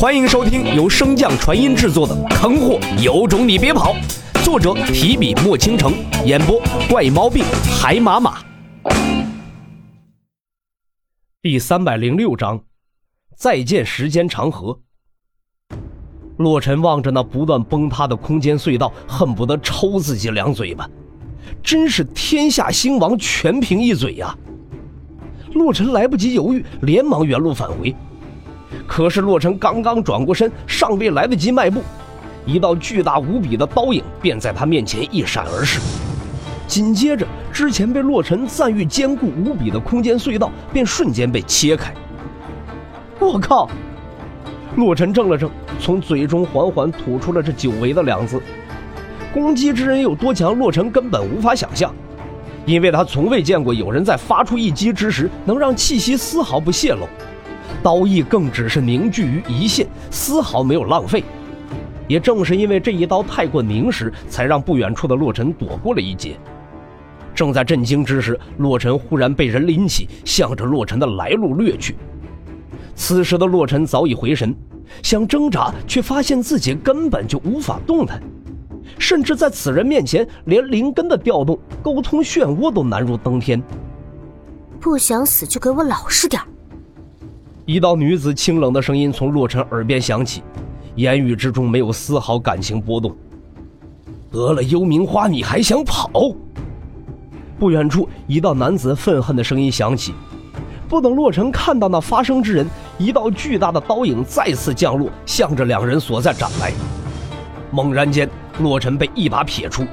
欢迎收听由升降传音制作的《坑货有种你别跑》，作者提笔墨倾城，演播怪毛病海马马。第三百零六章，再见时间长河。洛尘望着那不断崩塌的空间隧道，恨不得抽自己两嘴巴。真是天下兴亡，全凭一嘴呀！洛尘来不及犹豫，连忙原路返回。可是洛尘刚刚转过身，尚未来得及迈步，一道巨大无比的刀影便在他面前一闪而逝。紧接着，之前被洛尘赞誉坚固无比的空间隧道便瞬间被切开。我靠！洛尘怔了怔，从嘴中缓缓吐出了这久违的两字。攻击之人有多强，洛尘根本无法想象，因为他从未见过有人在发出一击之时能让气息丝毫不泄露。刀意更只是凝聚于一线，丝毫没有浪费。也正是因为这一刀太过凝实，才让不远处的洛尘躲过了一劫。正在震惊之时，洛尘忽然被人拎起，向着洛尘的来路掠去。此时的洛尘早已回神，想挣扎，却发现自己根本就无法动弹，甚至在此人面前，连灵根的调动、沟通漩涡都难如登天。不想死就给我老实点一道女子清冷的声音从洛尘耳边响起，言语之中没有丝毫感情波动。得了幽冥花，你还想跑？不远处，一道男子愤恨的声音响起。不等洛尘看到那发声之人，一道巨大的刀影再次降落，向着两人所在斩来。猛然间，洛尘被一把撇出，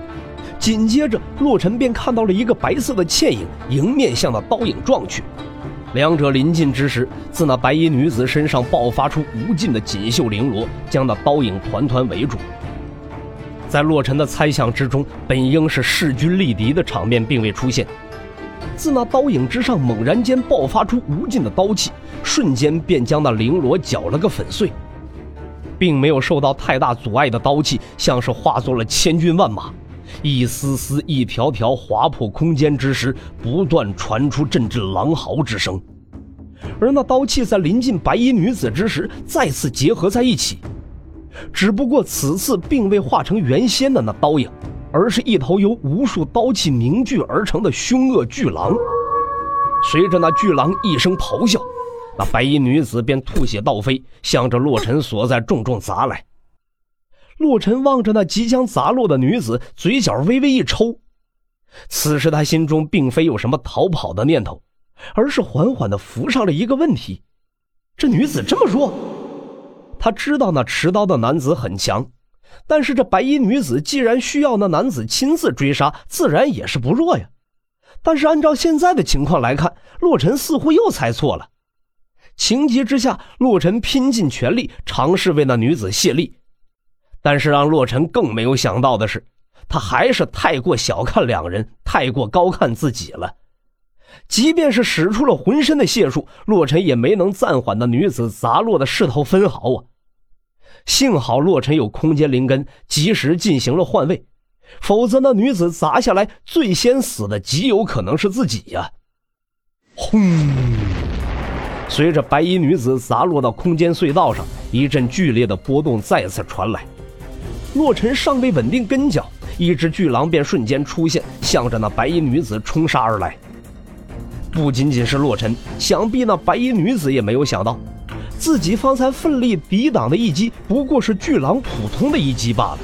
紧接着，洛尘便看到了一个白色的倩影迎面向那刀影撞去。两者临近之时，自那白衣女子身上爆发出无尽的锦绣绫罗，将那刀影团团围住。在洛尘的猜想之中，本应是势均力敌的场面并未出现。自那刀影之上猛然间爆发出无尽的刀气，瞬间便将那绫罗搅了个粉碎，并没有受到太大阻碍的刀气，像是化作了千军万马。一丝丝、一条条划破空间之时，不断传出阵阵狼嚎之声。而那刀气在临近白衣女子之时，再次结合在一起。只不过此次并未化成原先的那刀影，而是一头由无数刀气凝聚而成的凶恶巨狼。随着那巨狼一声咆哮，那白衣女子便吐血倒飞，向着洛尘所在重重砸来。洛尘望着那即将砸落的女子，嘴角微微一抽。此时他心中并非有什么逃跑的念头，而是缓缓的浮上了一个问题：这女子这么弱？他知道那持刀的男子很强，但是这白衣女子既然需要那男子亲自追杀，自然也是不弱呀。但是按照现在的情况来看，洛尘似乎又猜错了。情急之下，洛尘拼尽全力尝试为那女子卸力。但是让洛尘更没有想到的是，他还是太过小看两人，太过高看自己了。即便是使出了浑身的解数，洛尘也没能暂缓那女子砸落的势头分毫啊！幸好洛尘有空间灵根，及时进行了换位，否则那女子砸下来，最先死的极有可能是自己呀！轰！随着白衣女子砸落到空间隧道上，一阵剧烈的波动再次传来。洛尘尚未稳定跟脚，一只巨狼便瞬间出现，向着那白衣女子冲杀而来。不仅仅是洛尘，想必那白衣女子也没有想到，自己方才奋力抵挡的一击，不过是巨狼普通的一击罢了。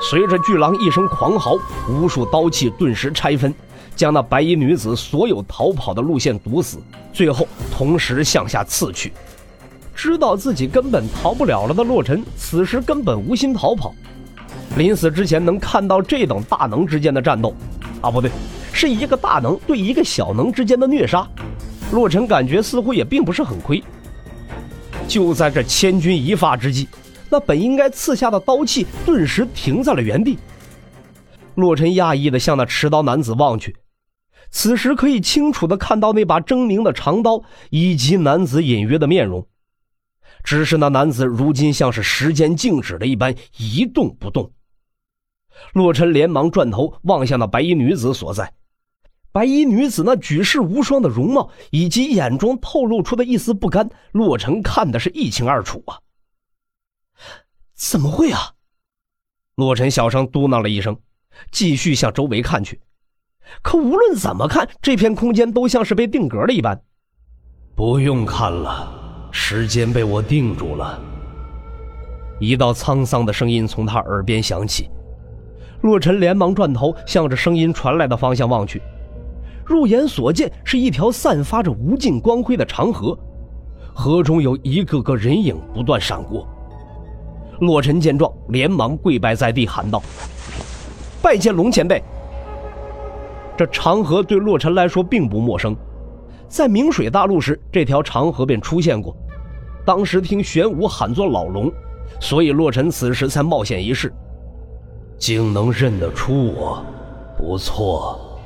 随着巨狼一声狂嚎，无数刀气顿时拆分，将那白衣女子所有逃跑的路线堵死，最后同时向下刺去。知道自己根本逃不了了的洛尘，此时根本无心逃跑。临死之前能看到这等大能之间的战斗，啊，不对，是一个大能对一个小能之间的虐杀。洛尘感觉似乎也并不是很亏。就在这千钧一发之际，那本应该刺下的刀气顿时停在了原地。洛尘讶异的向那持刀男子望去，此时可以清楚的看到那把狰狞的长刀以及男子隐约的面容。只是那男子如今像是时间静止了一般一动不动。洛尘连忙转头望向那白衣女子所在，白衣女子那举世无双的容貌，以及眼中透露出的一丝不甘，洛尘看的是一清二楚啊！怎么会啊？洛尘小声嘟囔了一声，继续向周围看去。可无论怎么看，这片空间都像是被定格了一般。不用看了，时间被我定住了。一道沧桑的声音从他耳边响起，洛尘连忙转头，向着声音传来的方向望去。入眼所见是一条散发着无尽光辉的长河，河中有一个个人影不断闪过。洛尘见状，连忙跪拜在地，喊道：“拜见龙前辈。”这长河对洛尘来说并不陌生，在明水大陆时，这条长河便出现过。当时听玄武喊作老龙，所以洛尘此时才冒险一试。竟能认得出我，不错。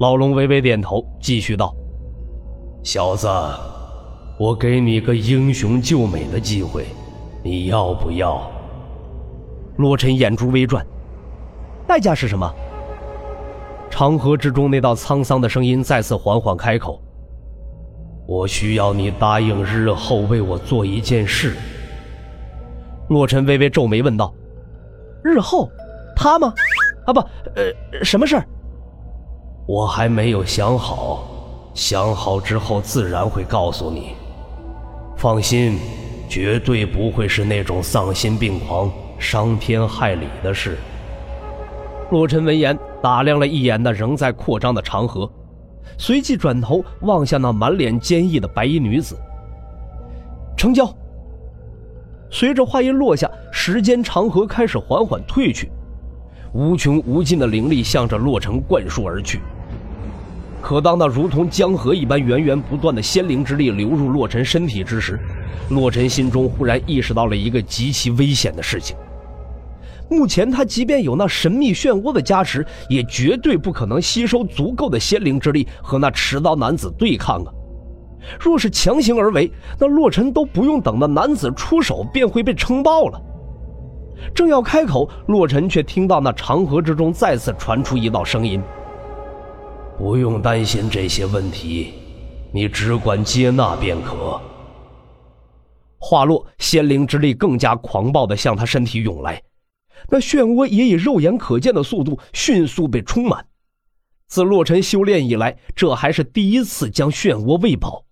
老龙微微点头，继续道：“小子，我给你个英雄救美的机会。”你要不要？洛尘眼珠微转，代价是什么？长河之中那道沧桑的声音再次缓缓开口：“我需要你答应日后为我做一件事。”洛尘微微皱眉问道：“日后？他吗？啊不，呃，什么事儿？我还没有想好，想好之后自然会告诉你。放心。”绝对不会是那种丧心病狂、伤天害理的事。洛尘闻言，打量了一眼那仍在扩张的长河，随即转头望向那满脸坚毅的白衣女子。成交。随着话音落下，时间长河开始缓缓退去，无穷无尽的灵力向着洛尘灌输而去。可当那如同江河一般源源不断的仙灵之力流入洛尘身体之时，洛尘心中忽然意识到了一个极其危险的事情。目前他即便有那神秘漩涡的加持，也绝对不可能吸收足够的仙灵之力和那持刀男子对抗啊！若是强行而为，那洛尘都不用等那男子出手，便会被撑爆了。正要开口，洛尘却听到那长河之中再次传出一道声音。不用担心这些问题，你只管接纳便可。话落，仙灵之力更加狂暴的向他身体涌来，那漩涡也以肉眼可见的速度迅速被充满。自洛尘修炼以来，这还是第一次将漩涡喂饱。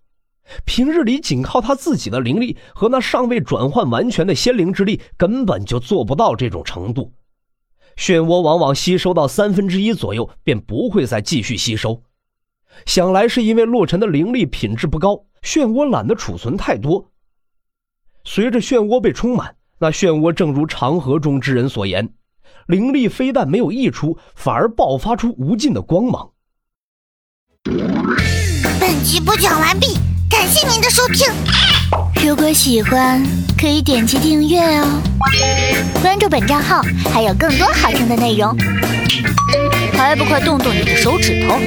平日里仅靠他自己的灵力和那尚未转换完全的仙灵之力，根本就做不到这种程度。漩涡往往吸收到三分之一左右，便不会再继续吸收。想来是因为洛尘的灵力品质不高，漩涡懒得储存太多。随着漩涡被充满，那漩涡正如长河中之人所言，灵力非但没有溢出，反而爆发出无尽的光芒。本集播讲完毕，感谢您的收听。如果喜欢，可以点击订阅哦，关注本账号还有更多好听的内容，还不快动动你的手指头！